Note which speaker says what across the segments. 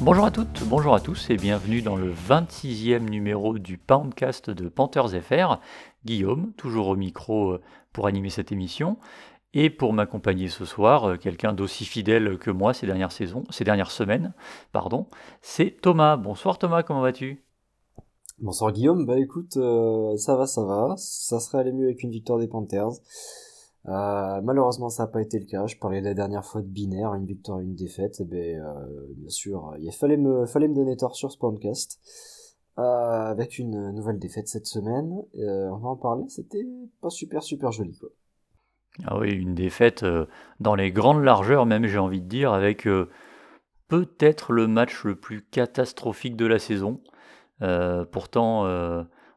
Speaker 1: Bonjour à toutes, bonjour à tous et bienvenue dans le 26e numéro du Poundcast de Panthers FR. Guillaume, toujours au micro euh, pour animer cette émission. Et pour m'accompagner ce soir, euh, quelqu'un d'aussi fidèle que moi ces dernières saisons, ces dernières semaines, pardon, c'est Thomas. Bonsoir Thomas, comment vas-tu?
Speaker 2: Bonsoir Guillaume, bah écoute, euh, ça va, ça va. Ça serait allé mieux avec une victoire des Panthers. Euh, malheureusement, ça n'a pas été le cas. Je parlais la dernière fois de binaire, une victoire, une défaite. Et eh ben, euh, bien sûr, il fallait me, fallait me donner tort sur ce podcast. Avec une nouvelle défaite cette semaine. on va en parler. C'était pas super, super joli, quoi.
Speaker 1: Ah oui, une défaite dans les grandes largeurs, même, j'ai envie de dire, avec peut-être le match le plus catastrophique de la saison. Pourtant,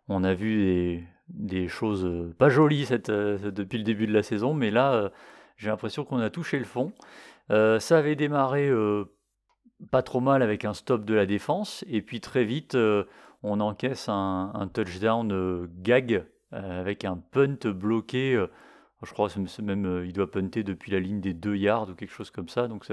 Speaker 1: on a vu des, choses euh, pas jolies euh, depuis le début de la saison, mais là, euh, j'ai l'impression qu'on a touché le fond. ça avait démarré pas trop mal avec un stop de la défense, et puis très vite, on encaisse un, touchdown gag avec un punt bloqué. je crois que même il doit punter depuis la ligne des 2 yards ou quelque chose comme ça, donc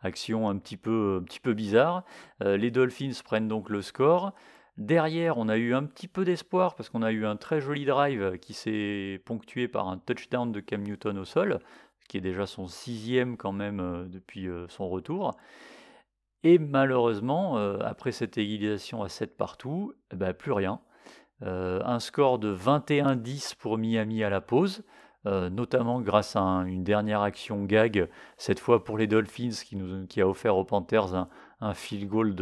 Speaker 1: action un petit un petit peu bizarre. les Dolphins prennent donc le score. Derrière, on a eu un petit peu d'espoir parce qu'on a eu un très joli drive qui s'est ponctué par un touchdown de Cam Newton au sol, qui est déjà son sixième quand même euh, depuis euh, son retour. Et malheureusement, euh, après cette égalisation à 7 partout, eh ben, plus rien. un score de 21-10 pour Miami à la pause. Notamment grâce à une dernière action gag, cette fois pour les Dolphins, qui, a offert aux Panthers un, un field goal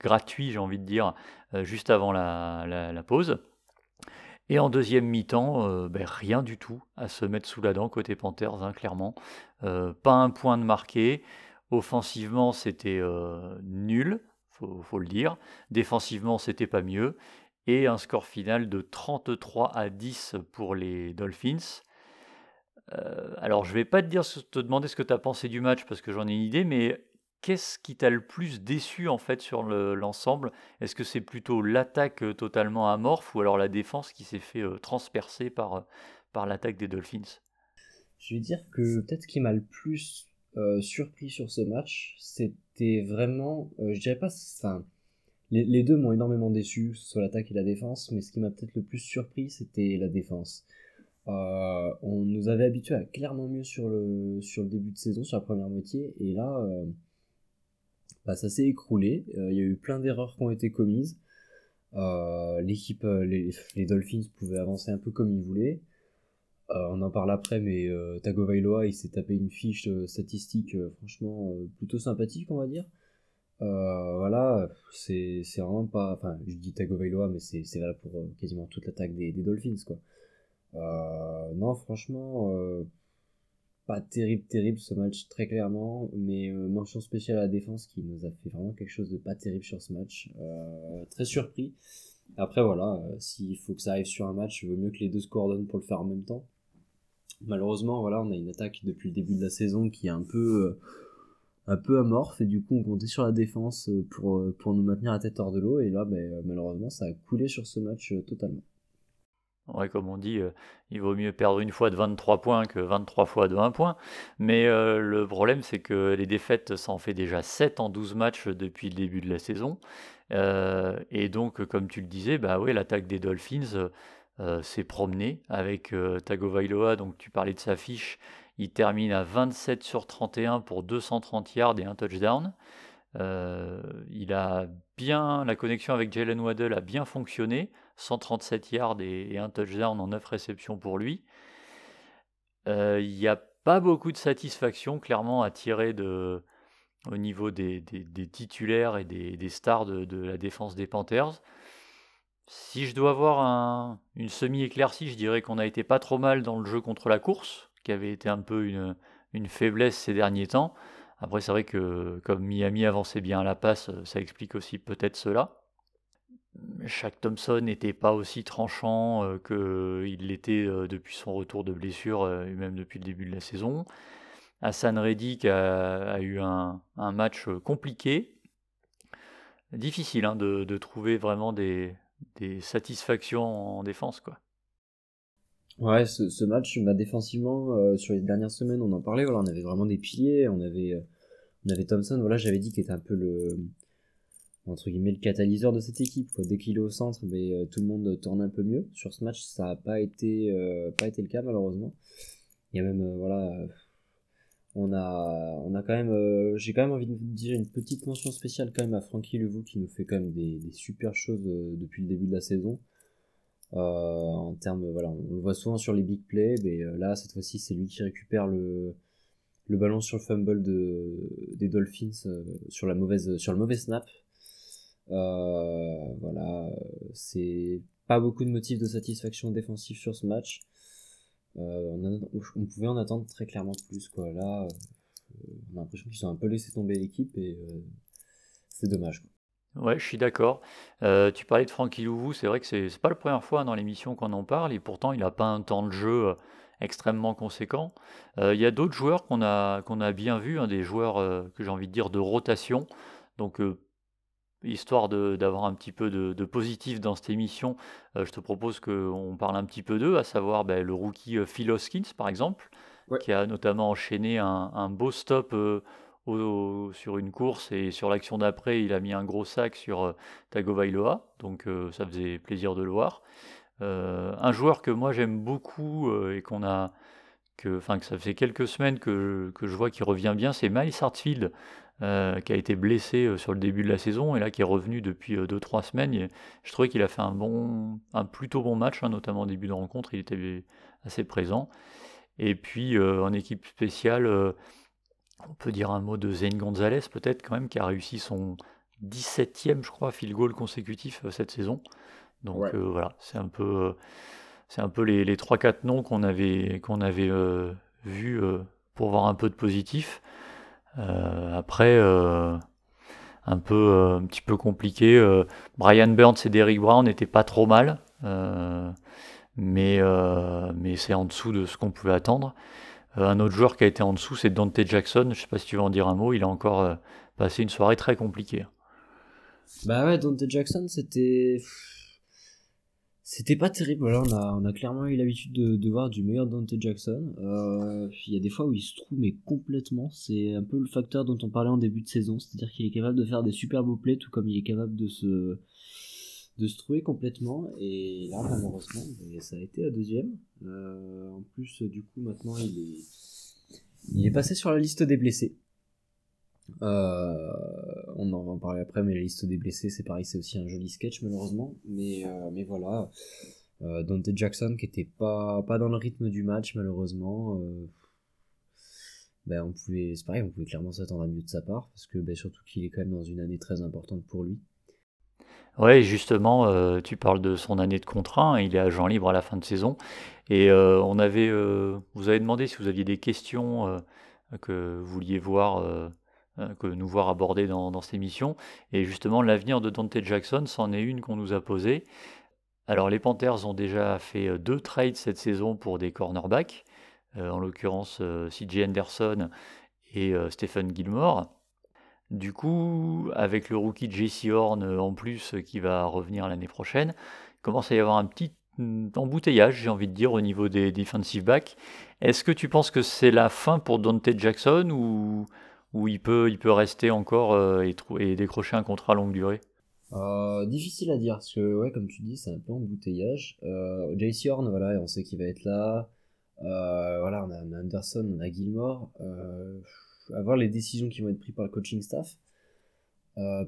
Speaker 1: gratuit, j'ai envie de dire, euh, juste avant la, pause. Et en deuxième mi-temps, euh, ben, rien du tout à se mettre sous la dent côté Panthers, hein, clairement. Euh, pas un point de marqué. Offensivement, c'était nul, faut, faut le dire. Défensivement, c'était pas mieux. Et un score final de 33 à 10 pour les Dolphins. Alors, je vais pas te, demander ce que tu as pensé du match parce que j'en ai une idée, mais Qu'est-ce qui t'a le plus déçu en fait sur l'ensemble? Est-ce que c'est plutôt l'attaque totalement amorphe ou alors la défense qui s'est fait transpercer par, par l'attaque des Dolphins?
Speaker 3: Je vais dire que peut-être ce qui m'a le plus surpris sur ce match, c'était vraiment, je dirais pas, enfin, les, deux m'ont énormément déçu, soit l'attaque et la défense, mais ce qui m'a peut-être le plus surpris, c'était la défense. On nous avait habitué à clairement mieux sur le, sur le début de saison, sur la première moitié, et là, bah, ça s'est écroulé. Euh, il y a eu plein d'erreurs qui ont été commises. Euh, l'équipe, euh, les, Dolphins pouvaient avancer un peu comme ils voulaient. on en parle après, mais Tagovailoa, il s'est tapé une fiche statistique franchement plutôt sympathique, on va dire. voilà, c'est vraiment pas. Enfin, je dis Tagovailoa, mais c'est là pour quasiment toute l'attaque des, des, Dolphins, quoi. Non, franchement, pas terrible, terrible ce match, très clairement, mais euh, mention spéciale à la défense qui nous a fait vraiment quelque chose de pas terrible sur ce match. Euh, très surpris. Après, voilà, euh, s'il faut que ça arrive sur un match, il vaut mieux que les deux se coordonnent pour le faire en même temps. Malheureusement, voilà, on a une attaque depuis le début de la saison qui est un peu, amorphe, et du coup, on comptait sur la défense pour, pour nous maintenir la tête hors de l'eau, et là, ben, malheureusement, ça a coulé sur ce match totalement.
Speaker 1: Ouais, comme on dit, euh, il vaut mieux perdre une fois de 23 points que 23 fois de 1 point. Mais euh, le problème, c'est que les défaites, ça en fait déjà 7 en 12 matchs depuis le début de la saison. Euh, et donc, comme tu le disais, bah l'attaque des Dolphins s'est promenée avec Tagovailoa. Donc, tu parlais de sa fiche. Il termine à 27 sur 31 pour 230 yards et un touchdown. il a bien, la connexion avec Jalen Waddell a bien fonctionné. 137 yards et, un touchdown en 9 réceptions pour lui. Euh, il n'y a pas beaucoup de satisfaction clairement à tirer au niveau des, titulaires et des, stars de, la défense des Panthers. Si je dois avoir une semi-éclaircie, je dirais qu'on a été pas trop mal dans le jeu contre la course, qui avait été un peu une, une faiblesse ces derniers temps. Après, c'est vrai que comme Miami avançait bien à la passe, ça explique aussi peut-être cela. Shaq Thompson n'était pas aussi tranchant que qu'il l'était depuis son retour de blessure et même depuis le début de la saison. Hassan Reddick a, eu un, match compliqué. Difficile hein, de, trouver vraiment des, satisfactions en défense. Quoi.
Speaker 3: Ouais, ce, match, bah, défensivement, euh, sur les dernières semaines, on en parlait, on avait vraiment des piliers, on avait, euh, on Thompson, voilà, j'avais dit qu'il était un peu le, entre guillemets, le catalyseur de cette équipe, Dès qu'il est au centre, mais, euh, tout le monde tourne un peu mieux. Sur ce match, ça n'a pas été, pas été le cas, malheureusement. Il y a même, voilà, on a, on a quand même, j'ai quand même envie de dire une petite mention spéciale quand même à Frankie Levou qui nous fait quand même des, des super choses depuis le début de la saison. Euh, en termes, voilà, on le voit souvent sur les big plays, mais euh, là, cette fois-ci, c'est lui qui récupère le, le ballon sur le fumble de, des Dolphins euh, sur, la mauvaise, sur le mauvais snap. Voilà, c'est pas beaucoup de motifs de satisfaction défensive sur ce match. on, on, pouvait en attendre très clairement plus. Quoi. Là, on a l'impression qu'ils ont un peu laissé tomber l'équipe et c'est dommage. Quoi.
Speaker 1: Ouais, je suis d'accord. Euh, tu parlais de Francky Louvou, c'est vrai que c'est c'est pas la première fois dans l'émission qu'on en parle et pourtant il n'a pas un temps de jeu, euh, extrêmement conséquent. Euh, il y a d'autres joueurs qu'on a qu'on a bien vus, hein, des joueurs, que j'ai envie de dire de rotation. Donc, histoire d'avoir un petit peu de de positif dans cette émission, je te propose qu'on parle un petit peu d'eux, à savoir, beh, le rookie, Phil Hoskins par exemple, qui a notamment enchaîné un un beau stop, sur une course et sur l'action d'après, il a mis un gros sac sur euh, Tagovailoa, donc euh, ça faisait plaisir de le voir. Euh, un joueur que moi j'aime beaucoup et qu'on a, que, que ça fait quelques semaines que, que je vois qui revient bien, c'est Miles Hartfield, qui a été blessé sur le début de la saison et là qui est revenu depuis 2-3 semaines. je trouvais qu'il a fait un bon, un plutôt bon match, hein, notamment au début de rencontre, il était assez présent. Et puis en équipe spéciale, on peut dire un mot de Zane Gonzalez peut-être quand même, qui a réussi son 17e, je crois, field goal consécutif euh, cette saison. Donc euh, voilà, c'est un peu, euh, c'est un peu les, les 3-4 noms qu'on avait, qu'on avait vus pour voir un peu de positif. Après, un peu un petit peu compliqué. Brian Burns et Derrick Brown n'étaient pas trop mal, mais, mais c'est en dessous de ce qu'on pouvait attendre. Euh, un autre joueur qui a été en dessous, c'est Dante Jackson. Je ne sais pas si tu veux en dire un mot. Il a encore euh, passé une soirée très compliquée.
Speaker 3: Bah ouais, Dante Jackson, c'était. C'était pas terrible. Là, on a, on a clairement eu l'habitude de, voir du meilleur Dante Jackson. Euh, il y a des fois où il se trouve, mais complètement. C'est un peu le facteur dont on parlait en début de saison. C'est-à-dire qu'il est capable de faire des super beaux plays, tout comme il est capable de se de se trouver complètement. Et là, malheureusement, ça a été la deuxième. Euh, en plus, du coup, maintenant, il est, il est passé sur la liste des blessés. Euh, on en va en parler après, mais la liste des blessés, c'est pareil, c'est aussi un joli sketch, malheureusement. Mais, euh, mais voilà. Dante Jackson qui était pas, pas dans le rythme du match, malheureusement. Ben, on pouvait, c'est pareil, on pouvait clairement s'attendre à mieux de sa part, parce que ben, surtout qu'il est quand même dans une année très importante pour lui.
Speaker 1: Ouais, justement, euh, tu parles de son année de contrat, hein, il est agent libre à la fin de saison et euh, on avait, euh, vous avez demandé si vous aviez des questions, que vous vouliez voir, que nous voir aborder dans dans cette émission et justement l'avenir de Dante Jackson, c'en est une qu'on nous a posée. Alors les Panthers ont déjà fait, deux trades cette saison pour des cornerbacks, en l'occurrence, CJ Anderson et Stephen Gilmore. Du coup, avec le rookie JC Horn euh, en plus euh, qui va revenir l'année prochaine, il commence à y avoir un petit embouteillage, j'ai envie de dire, au niveau des defensive backs. Est-ce que tu penses que c'est la fin pour Dante Jackson ou, ou il, peut, il peut rester encore euh, et, décrocher un contrat à longue durée
Speaker 3: Difficile à dire, parce que, ouais, comme tu dis, c'est un peu embouteillage. Euh, JC voilà, on sait qu'il va être là. voilà, on a, Anderson, on a Gilmore à voir les décisions qui vont être prises par le coaching staff. Euh,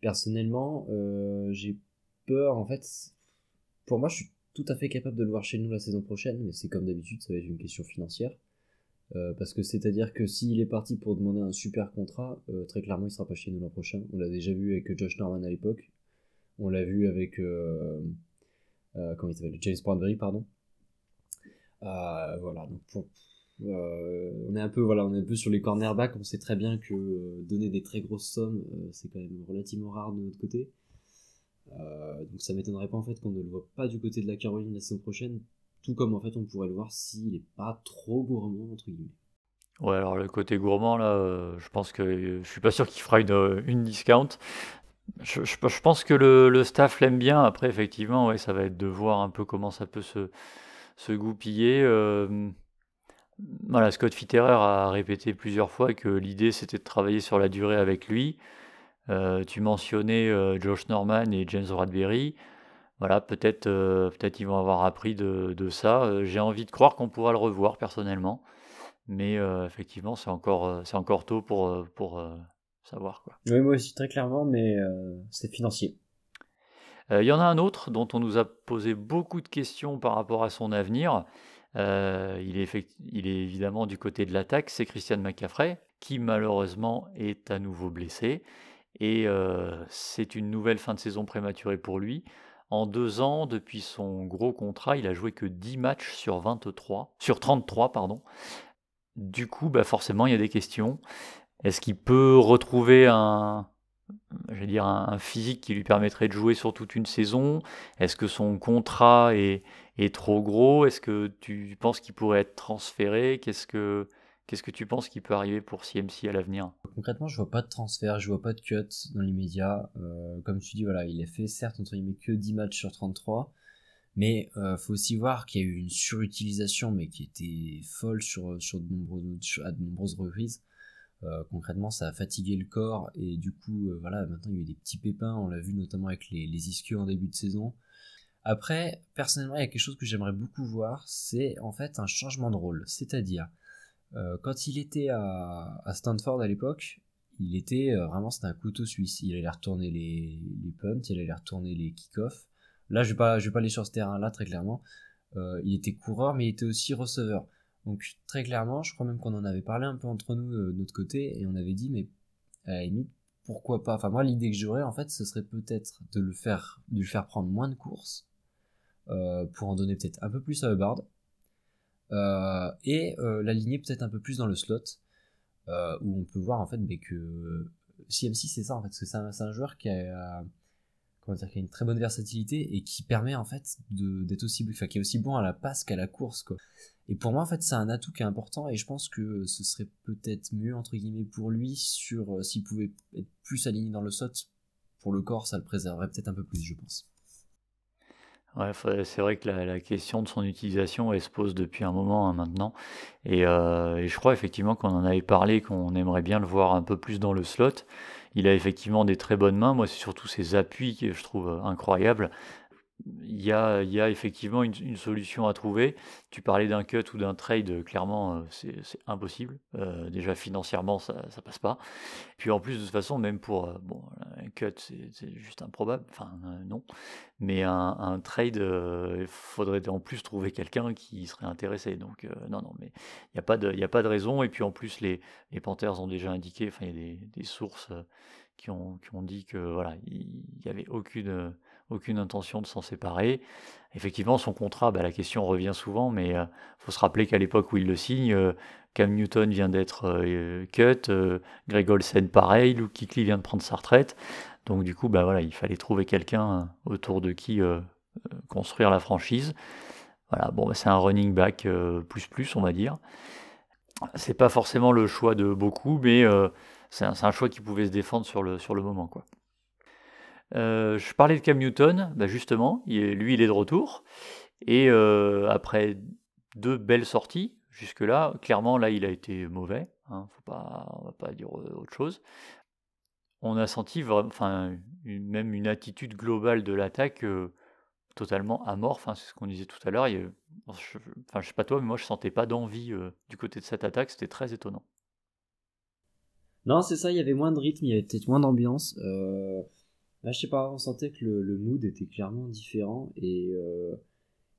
Speaker 3: personnellement, euh, j'ai peur, en fait, pour moi, je suis tout à fait capable de le voir chez nous la saison prochaine, mais c'est comme d'habitude, ça va être une question financière. Euh, parce que c'est-à-dire que s'il est parti pour demander un super contrat, très clairement, il sera pas chez nous l'an prochain. On l'a déjà vu avec Josh Norman à l'époque. On l'a vu avec comment il s'appelle James Brownberry, pardon. voilà. Donc euh, on est un peu voilà, on est un peu sur les cornerbacks. On sait très bien que euh, donner des très grosses sommes, euh, c'est quand même relativement rare de notre côté. donc ça m'étonnerait pas en fait qu'on ne le voit pas du côté de la Caroline la saison prochaine, tout comme en fait on pourrait le voir s'il est pas trop gourmand entre guillemets.
Speaker 1: Ouais, alors le côté gourmand, là, euh, je pense que je suis pas sûr qu'il fera une, une discount. Je, pense que le, staff l'aime bien. Après, effectivement, ouais, ça va être de voir un peu comment ça peut se, se goupiller. euh, Scott Fitterer a répété plusieurs fois que l'idée c'était de travailler sur la durée avec lui. Euh, tu mentionnais euh, Josh Norman et James Bradbury. Voilà, peut-être euh, peut-être ils vont avoir appris de, de ça. Euh, j'ai envie de croire qu'on pourra le revoir personnellement. Mais euh, effectivement, c'est encore, euh, c'est encore tôt pour, pour euh, savoir. Quoi.
Speaker 3: Oui, moi aussi, très clairement, mais c'est financier.
Speaker 1: Il y en a un autre dont on nous a posé beaucoup de questions par rapport à son avenir. Il, est effect- il est évidemment du côté de l'attaque, c'est Christian McCaffrey, qui malheureusement est à nouveau blessé. Et c'est une nouvelle fin de saison prématurée pour lui. En deux ans, depuis son gros contrat, il a joué que 10 matchs sur 23, sur 33, pardon. Du coup, bah forcément, il y a des questions. Est-ce qu'il peut retrouver un, dire, un physique qui lui permettrait de jouer sur toute une saison? Est-ce que son contrat est, est trop gros? Est-ce que tu penses qu'il pourrait être transféré? Qu'est-ce que qu'est-ce que tu penses qui peut arriver pour CMC à l'avenir?
Speaker 3: Concrètement, je vois pas de transfert, je vois pas de cut dans l'immédiat. Euh, comme tu dis, voilà, il a fait certes entre guillemets que 10 matchs sur 33, mais euh, faut aussi voir qu'il y a eu une surutilisation, mais qui était folle sur, sur de nombreuses, à de nombreuses reprises. Euh, concrètement, ça a fatigué le corps et du coup, euh, voilà, maintenant il y a eu des petits pépins. On l'a vu notamment avec les, les ischios en début de saison. Après, personnellement, il y a quelque chose que j'aimerais beaucoup voir, c'est en fait un changement de rôle. C'est-à-dire, euh, quand il était à, Stanford à l'époque, il était euh, vraiment c'était un couteau suisse. Il allait retourner les, les punts, il allait retourner les kick-offs. Là, je vais vais pas aller sur ce terrain-là très clairement. Euh, il était coureur, mais il était aussi receveur. Donc très clairement, je crois même qu'on en avait parlé un peu entre nous de notre côté et on avait dit mais à la limite pourquoi pas? Enfin moi l'idée que j'aurais en fait ce serait peut-être de le faire, de faire prendre moins de courses pour en donner peut-être un peu plus à Hubbard et euh, l'aligner peut-être un peu plus dans le slot euh, où on peut voir en fait mais que CMC c'est ça en fait parce que c'est un, un joueur qui a comment dire qui a une très bonne versatilité et qui permet en fait d'être aussi enfin qui est aussi bon à la passe qu'à la course quoi. Et pour moi en fait c'est un atout qui est important et je pense que ce serait peut-être mieux entre guillemets pour lui sur euh, s'il pouvait être plus aligné dans le slot pour le corps ça le préserverait peut-être un peu plus je pense
Speaker 1: Ouais, c'est vrai que la, la question de son utilisation, elle se pose depuis un moment hein, maintenant. Et, euh, et je crois effectivement qu'on en avait parlé, qu'on aimerait bien le voir un peu plus dans le slot. Il a effectivement des très bonnes mains. Moi, c'est surtout ses appuis que je trouve euh, incroyables. Il y a, effectivement une, solution à trouver. Tu parlais d'un cut ou d'un trade, clairement, euh, c'est impossible. Euh, déjà financièrement, ça, ça passe pas. Puis en plus, de toute façon, même pour euh, bon, un cut, c'est juste improbable. Enfin, non. Mais un, trade, il faudrait en plus trouver quelqu'un qui serait intéressé. Donc, non, non, mais il n'y a, pas de- a pas de raison. Et puis en plus, les, les Panthers ont déjà indiqué, enfin, il y a des, sources qui ont, qui ont dit que voilà, il n'y avait aucune, aucune intention de s'en séparer. Effectivement, son contrat, bah, la question revient souvent, mais il faut se rappeler qu'à l'époque où il le signe, euh, Cam Newton vient d'être euh, cut, euh, Greg Olsen pareil, Luke Kuechly vient de prendre sa retraite. Donc du coup, bah voilà, il fallait trouver quelqu'un euh, autour de qui euh, euh, construire la franchise. Voilà, bon, bah, c'est un running back euh, plus plus, on va dire. C'est pas forcément le choix de beaucoup, mais euh, c'est un, un choix qui pouvait se défendre sur le, sur le moment, quoi. Euh, je parlais de Cam Newton, bah justement, lui il est de retour. Et euh, après deux belles sorties, jusque-là, clairement là il a été mauvais, hein, faut pas, va pas dire euh, autre chose. On a senti enfin, même une attitude globale de l'attaque totalement amorphe, hein, c'est ce qu'on disait tout à l'heure. je, enfin, sais pas toi, mais moi je sentais pas d'envie du côté de cette attaque, c'était très étonnant.
Speaker 3: Non, c'est ça, il y avait moins de rythme, il y avait peut-être moins d'ambiance. Là, je sais pas, on sentait que le, le mood était clairement différent et, euh,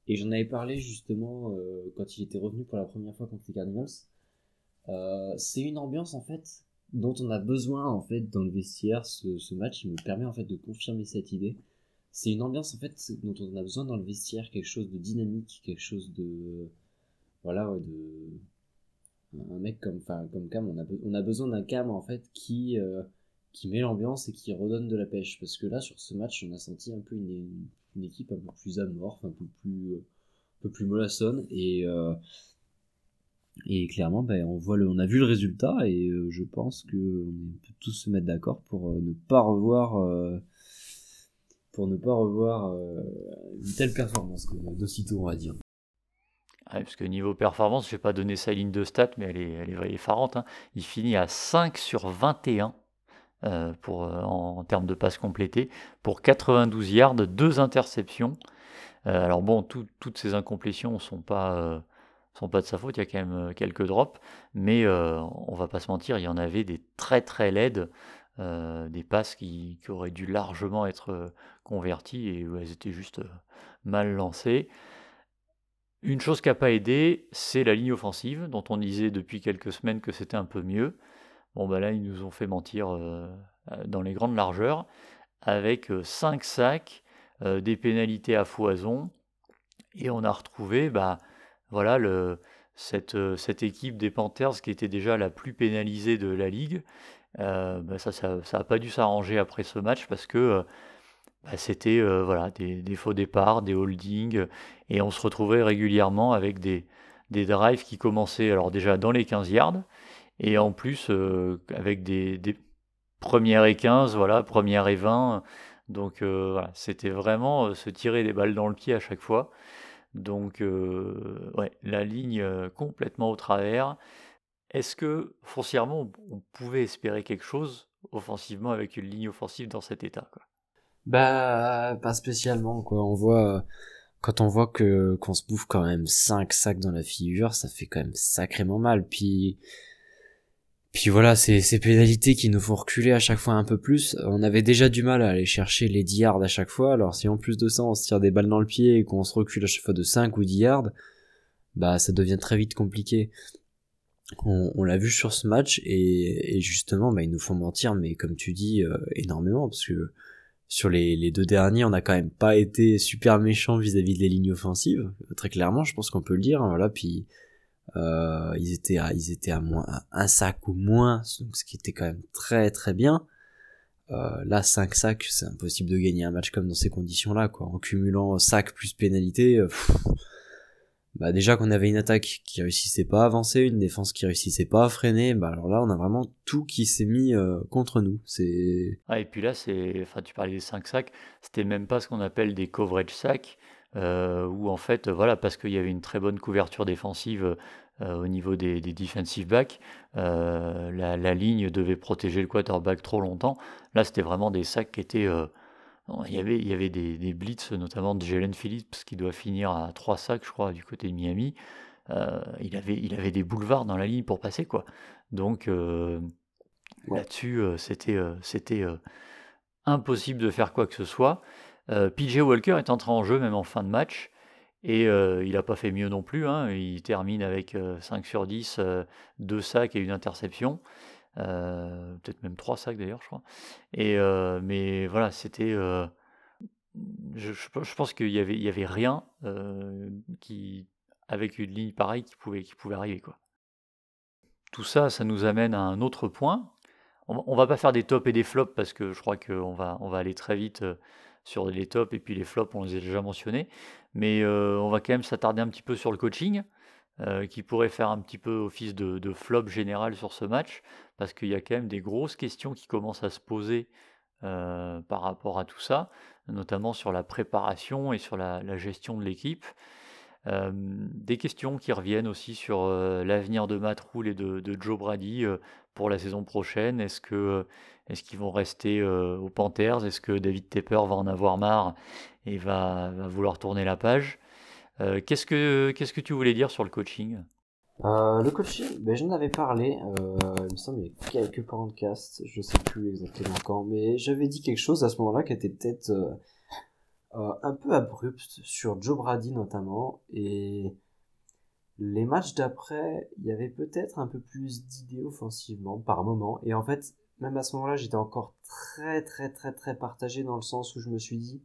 Speaker 3: et j'en avais parlé justement euh, quand il était revenu pour la première fois contre les Cardinals. Euh, c'est une ambiance en fait dont on a besoin en fait dans le vestiaire. Ce, ce match, il me permet en fait de confirmer cette idée. C'est une ambiance en fait dont on a besoin dans le vestiaire, quelque chose de dynamique, quelque chose de voilà, ouais, de un mec comme, comme Cam, on a, on a besoin d'un Cam en fait qui, qui met l'ambiance et qui redonne de la pêche. Parce que là, sur ce match, on a senti un peu une, équipe un peu plus amorphe, un peu plus, euh, un peu plus mollassonne. Et, euh,
Speaker 4: Et clairement, ben, on, voit le, on a vu le résultat et je pense que on peut tous se mettre d'accord pour ne pas revoir pour ne pas revoir une telle performance d'aussitôt, on va dire.
Speaker 1: parce que niveau performance, je vais pas donner sa ligne de stats, mais elle est, elle est, effarante. Hein. Il finit à 5 sur 21 euh, pour, euh, en, termes de passes complétées, pour 92 yards, 2 interceptions. Euh, alors bon, toutes ces incomplétions ne sont pas, de sa faute, il y a quand même quelques drops, mais on va pas se mentir, il y en avait des très très laides, des passes qui, qui, auraient dû largement être converties et où elles étaient juste mal lancées. Une chose qui n'a pas aidé, c'est la ligne offensive, dont on disait depuis quelques semaines que c'était un peu mieux. Bon, bah là, ils nous ont fait mentir euh, euh, dans les grandes largeurs, avec 5 euh, sacs, des pénalités à foison, et on a retrouvé bah, voilà, cette, équipe des Panthers qui était déjà la plus pénalisée de la ligue. Bah, ça n'a pas dû s'arranger après ce match parce que bah, c'était voilà, des, des, faux départs, des holdings, et on se retrouvait régulièrement avec des, des drives qui commençaient alors déjà dans les 15 yards, et en plus, euh, avec des, premières et 15, voilà, première et 20. Donc euh, c'était vraiment euh, se tirer des balles dans le pied à chaque fois. Donc la ligne complètement au travers. Est-ce que foncièrement on pouvait espérer quelque chose offensivement avec une ligne offensive dans cet état
Speaker 3: Bah pas spécialement quoi. On voit quand on voit que qu'on se bouffe quand même 5 sacs dans la figure, ça fait quand même sacrément mal. Puis puis voilà, c'est ces pénalités qui nous font reculer à chaque fois un peu plus. On avait déjà du mal à aller chercher les 10 yards à chaque fois, alors si en plus de ça on se tire des balles dans le pied et qu'on se recule à chaque fois de 5 ou 10 yards, bah ça devient très vite compliqué. On, l'a vu sur ce match et, justement bah, ils nous font mentir, mais comme tu dis, euh, énormément, parce que sur les, les, deux derniers, on n'a quand même pas été super méchant vis-à-vis des lignes offensives, très clairement, je pense qu'on peut le dire. Hein, voilà, puis euh, ils étaient à, ils étaient à moins un sac ou moins, donc ce qui était quand même très très bien. Euh, là, 5 sacs, c'est impossible de gagner un match comme dans ces conditions-là, quoi. En cumulant sac plus pénalité, euh, bah déjà qu'on avait une attaque qui réussissait pas à avancer, une défense qui réussissait pas à freiner, bah alors là, on a vraiment tout qui s'est mis euh, contre nous. C'est.
Speaker 1: Ah, et puis là, c'est, enfin, tu parlais des 5 sacs, c'était même pas ce qu'on appelle des coverage sacs. Euh, où en fait, voilà, parce qu'il y avait une très bonne couverture défensive euh, au niveau des, defensive backs, euh, la, ligne devait protéger le quarterback trop longtemps. Là, c'était vraiment des sacs qui étaient. il y avait, il y avait des, des blitz, notamment de Jalen Phillips, qui doit finir à 3 sacs, je crois, du côté de Miami. il, avait, il avait des boulevards dans la ligne pour passer, quoi. Donc là-dessus, c'était, c'était impossible de faire quoi que ce soit. Euh, PJ Walker est entré en jeu même en fin de match. Et euh, il n'a pas fait mieux non plus. Hein. Il termine avec 5 euh, sur 10, 2 sacs et une interception. Peut-être même 3 sacs d'ailleurs, je crois. Et, mais voilà, c'était. Je, pense qu'il n'y avait, avait rien qui, avec une ligne pareille qui pouvait, qui pouvait arriver. Quoi. Tout ça, ça nous amène à un autre point. On, ne va pas faire des tops et des flops parce que je crois qu'on va, on va aller très vite sur les tops et puis les flops, on les a déjà mentionnés. Mais euh, on va quand même s'attarder un petit peu sur le coaching, euh, qui pourrait faire un petit peu office de, flop général sur ce match, parce qu'il y a quand même des grosses questions qui commencent à se poser euh, par rapport à tout ça, notamment sur la préparation et sur la, gestion de l'équipe. des questions qui reviennent aussi sur l'avenir de Matt Rule et de Joe Brady pour la saison prochaine? Est-ce que est-ce qu'ils vont rester euh, aux Panthers? Est-ce que David Tepper va en avoir marre et va, vouloir tourner la page? Euh, qu'est-ce, que, qu'est-ce que tu voulais dire sur le coaching?
Speaker 3: Euh, le coaching, ben, j'en avais parlé, il me semble il y a quelques podcasts, je sais plus exactement quand, mais j'avais dit quelque chose à ce moment-là qui était peut-être un peu abrupt sur Joe Brady notamment, et les matchs d'après, il y avait peut-être un peu plus d'idées offensivement par moment, et en fait, même à ce moment-là, j'étais encore très très très très partagé dans le sens où je me suis dit,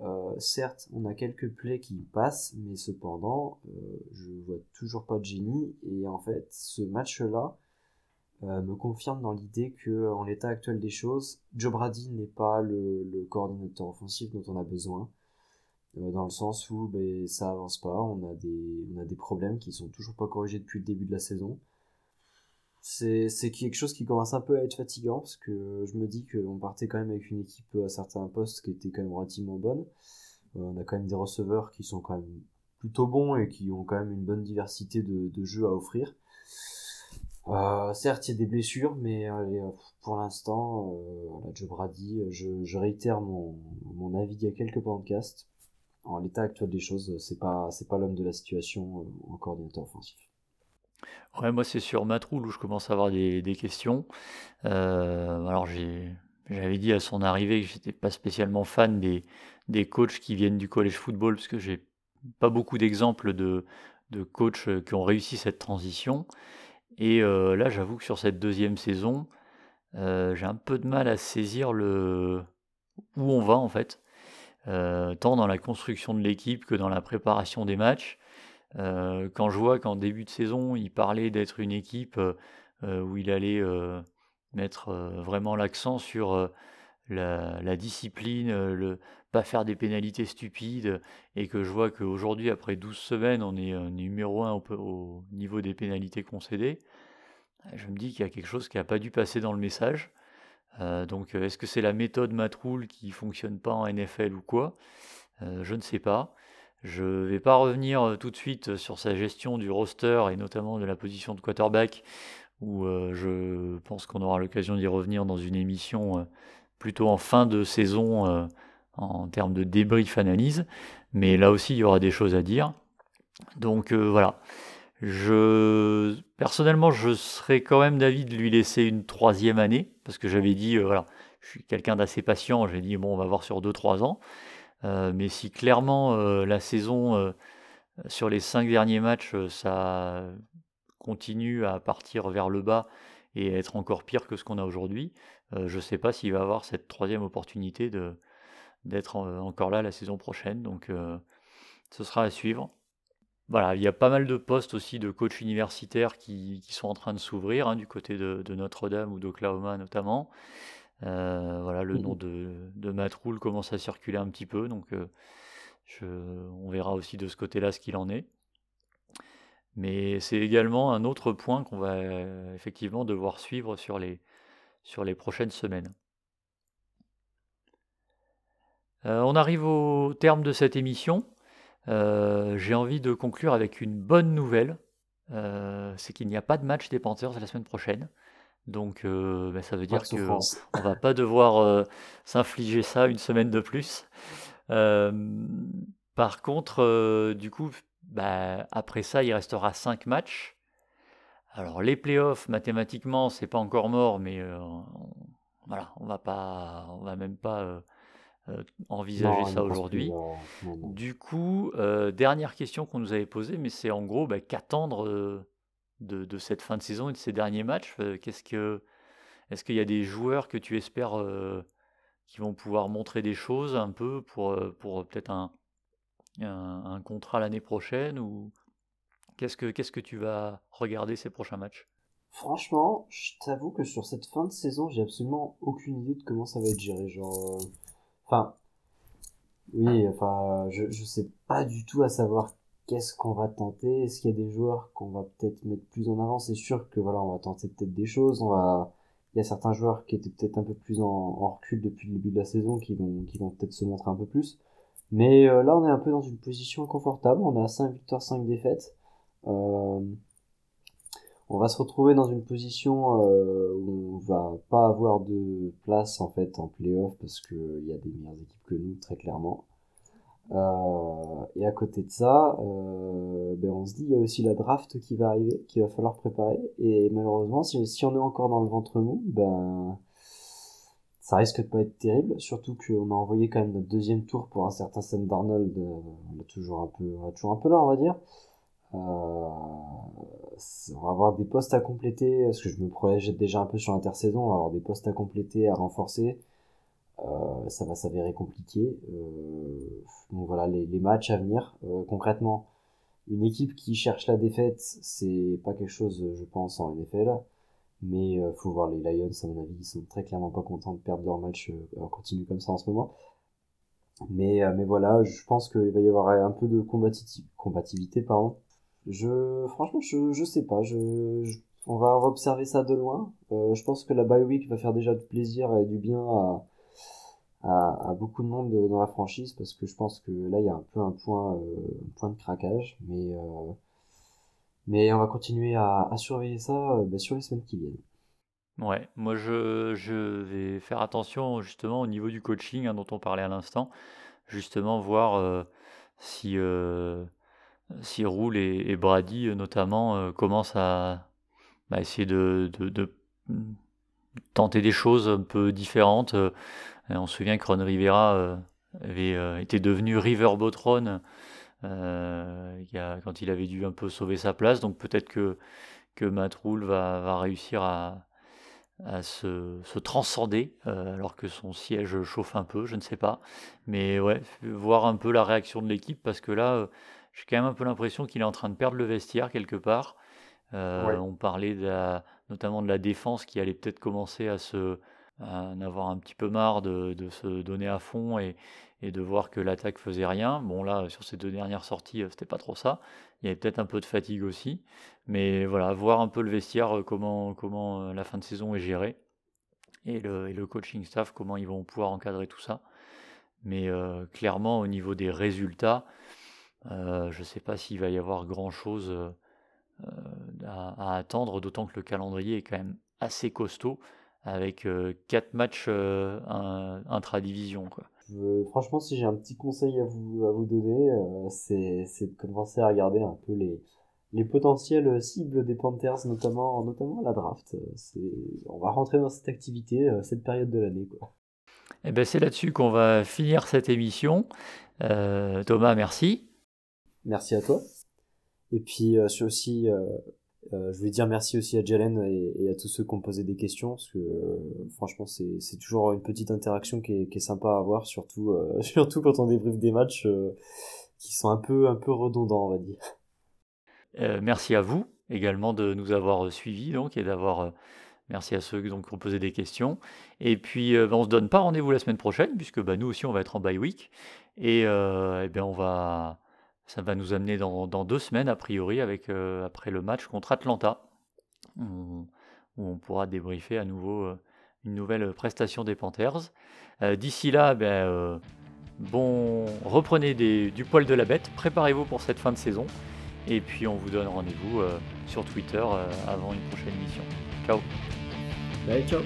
Speaker 3: euh, certes, on a quelques plays qui passent, mais cependant, euh, je vois toujours pas de génie. Et en fait, ce match-là euh, me confirme dans l'idée que, en l'état actuel des choses, Joe Brady n'est pas le, coordinateur offensif dont on a besoin. Dans le sens où ben, ça avance pas, on a, des, on a des problèmes qui sont toujours pas corrigés depuis le début de la saison. C'est quelque chose qui commence un peu à être fatigant parce que je me dis qu'on partait quand même avec une équipe à certains postes qui était quand même relativement bonne. on a quand même des receveurs qui sont quand même plutôt bons et qui ont quand même une bonne diversité de, jeux à offrir. Euh, certes, il y a des blessures, mais euh, pour l'instant, euh, Joe Brady, je, je réitère mon, mon avis il y a quelques podcasts. En l'état actuel des choses, c'est pas pas l'homme de la situation euh, en coordinateur offensif.
Speaker 1: Ouais, moi c'est sur Matroul où je commence à avoir des, des questions. Euh, alors j'avais dit à son arrivée que j'étais pas spécialement fan des, des coachs qui viennent du college football parce que j'ai pas beaucoup d'exemples de, de coachs qui ont réussi cette transition. Et là, j'avoue que sur cette deuxième saison, j'ai un peu de mal à saisir le où on va en fait, tant dans la construction de l'équipe que dans la préparation des matchs. quand je vois qu'en début de saison, il parlait d'être une équipe où il allait mettre vraiment l'accent sur la, discipline, le pas faire des pénalités stupides, et que je vois qu'aujourd'hui, après 12 semaines, on est, numéro 1 au, niveau des pénalités concédées, je me dis qu'il y a quelque chose qui n'a pas dû passer dans le message. Donc est-ce que c'est la méthode Matroul qui fonctionne pas en NFL ou quoi? Je ne sais pas. Je ne vais pas revenir tout de suite sur sa gestion du roster et notamment de la position de quarterback, où je pense qu'on aura l'occasion d'y revenir dans une émission plutôt en fin de saison euh, en termes de débrief analyse. Mais là aussi, il y aura des choses à dire. Donc euh, voilà. Personnellement, je serais quand même d'avis de lui laisser une troisième année parce que j'avais dit euh, voilà, je suis quelqu'un d'assez patient. J'ai dit bon, on va voir sur 2-3 ans. mais si clairement la saison sur les cinq derniers matchs, ça continue à partir vers le bas et être encore pire que ce qu'on a aujourd'hui, euh, je ne sais pas s'il va avoir cette troisième opportunité d'être encore là la saison prochaine. Donc euh, ce sera à suivre. Voilà, il y a pas mal de postes aussi de coachs universitaires qui, sont en train de s'ouvrir, hein, du côté de, Notre-Dame ou d'Oklahoma notamment. Euh, voilà, le nom de, de Matt Rule commence à circuler un petit peu, donc je, on verra aussi de ce côté-là ce qu'il en est. Mais c'est également un autre point qu'on va effectivement devoir suivre sur les, sur les prochaines semaines. Euh, on arrive au terme de cette émission. Euh, j'ai envie de conclure avec une bonne nouvelle. Euh, c'est qu'il n'y a pas de match des Panthers la semaine prochaine. Donc ben, ça veut dire qu'on ne va pas devoir s'infliger ça une semaine de plus. par contre, du coup, bah, après ça, il restera 5 matchs. Alors les playoffs, mathématiquement, c'est pas encore mort, mais euh, voilà, on va pas, on va même pas euh, euh, envisager ça aujourd'hui. Du coup, dernière question qu'on nous avait posée, mais c'est en gros bah, qu'attendre de, cette fin de saison et de ces derniers matchs. Qu'est-ce que, est-ce qu'il y a des joueurs que tu espères qui vont pouvoir montrer des choses un peu pour, pour peut-être un, un contrat l'année prochaine ou Qu'est-ce que, qu'est-ce que tu vas regarder ces prochains matchs?
Speaker 3: Franchement, je t'avoue que sur cette fin de saison, j'ai absolument aucune idée de comment ça va être géré. Genre, euh, enfin, oui, enfin, je, je sais pas du tout à savoir qu'est-ce qu'on va tenter. Est-ce qu'il y a des joueurs qu'on va peut-être mettre plus en avant? C'est sûr que voilà, on va tenter peut-être des choses. On va, il y a certains joueurs qui étaient peut-être un peu plus en, en, recul depuis le début de la saison qui vont, qui vont peut-être se montrer un peu plus. Mais euh, là, on est un peu dans une position confortable. On est à 5 victoires, 5 défaites. Euh, on va se retrouver dans une position euh, où on va pas avoir de place en fait en playoff parce qu'il y a des meilleures équipes que nous très clairement. Euh, et à côté de ça, ben on se dit il y a aussi la draft qui va arriver, qu'il va falloir préparer. Et malheureusement, si, si, on est encore dans le ventre mou, ben ça risque de pas être terrible. Surtout qu'on a envoyé quand même notre deuxième tour pour un certain Sam Darnold. on est toujours un peu, on est toujours un peu là, on va dire. Euh, on va avoir des postes à compléter, parce que je me projette déjà un peu sur l'intersaison, on va avoir des postes à compléter, à renforcer. Euh, ça va s'avérer compliqué. Euh, donc voilà, les, matchs à venir. concrètement, une équipe qui cherche la défaite, c'est pas quelque chose, je pense, en NFL. Mais faut voir les Lions, à mon avis, ils sont très clairement pas contents de perdre leur match continu comme ça en ce moment. Mais, mais voilà, je pense qu'il va y avoir un peu de combativité, pardon. Je, franchement, je, je sais pas. Je, on, va, observer ça de loin. je pense que la bye week va faire déjà du plaisir et du bien à, à, beaucoup de monde dans la franchise parce que je pense que là il y a un peu un point, euh, point de craquage, mais euh, mais on va continuer à, surveiller ça euh, bah, sur les semaines qui viennent.
Speaker 1: Ouais, moi je, je, vais faire attention justement au niveau du coaching hein, dont on parlait à l'instant, justement voir si, si Roule et, Brady notamment commencent à essayer de, de, tenter des choses un peu différentes. Euh, on se souvient que Ron Rivera euh, avait euh, été devenu Riverboat Ron quand il avait dû un peu sauver sa place. Donc peut-être que, que Matt Rule va, réussir à, se, transcender alors que son siège chauffe un peu, je ne sais pas. Mais ouais, voir un peu la réaction de l'équipe parce que là, j'ai quand même un peu l'impression qu'il est en train de perdre le vestiaire quelque part. On parlait notamment de la défense qui allait peut-être commencer à se, en avoir un petit peu marre de, se donner à fond et, de voir que l'attaque faisait rien. Bon là, sur ces deux dernières sorties, euh, c'était pas trop ça. Il y avait peut-être un peu de fatigue aussi. Mais voilà, voir un peu le vestiaire, euh, comment, comment euh, la fin de saison est gérée. Et le, et le coaching staff, comment ils vont pouvoir encadrer tout ça. Mais clairement, au niveau des résultats, je ne sais pas s'il va y avoir grand-chose à, attendre, d'autant que le calendrier est quand même assez costaud avec euh, quatre matchs euh, intra-division.
Speaker 3: Franchement, si j'ai un petit conseil à vous, à vous donner, euh, c'est, de commencer à regarder un peu les, les potentielles cibles des Panthers, notamment, notamment la draft. On va rentrer dans cette activité, cette période de l'année.
Speaker 1: Et eh ben, c'est là-dessus qu'on va finir cette émission. Thomas, merci.
Speaker 3: Merci à toi. Et puis, c'est aussi euh, je voulais dire merci aussi à Jalen et, à tous ceux qui ont posé des questions, parce que euh, franchement c'est toujours une petite interaction qui est, qui est sympa à avoir, surtout, euh, surtout quand on débriefe des matchs qui sont un peu, un peu redondants, on va dire.
Speaker 1: merci à vous également de nous avoir suivis donc, et d'avoir... Merci à ceux donc, qui ont posé des questions. Et puis, ben, on se donne pas rendez-vous la semaine prochaine, puisque bah, nous aussi, on va être en bye week. Et, et bien, on va, ça va nous amener dans, deux semaines, a priori, avec, euh, après le match contre Atlanta, où, on pourra débriefer à nouveau euh, une nouvelle prestation des Panthers. Euh, d'ici là, ben, bon, reprenez du poil de la bête, préparez-vous pour cette fin de saison, et puis on vous donne rendez-vous sur Twitter avant une prochaine émission. Ciao.
Speaker 3: Bye, ciao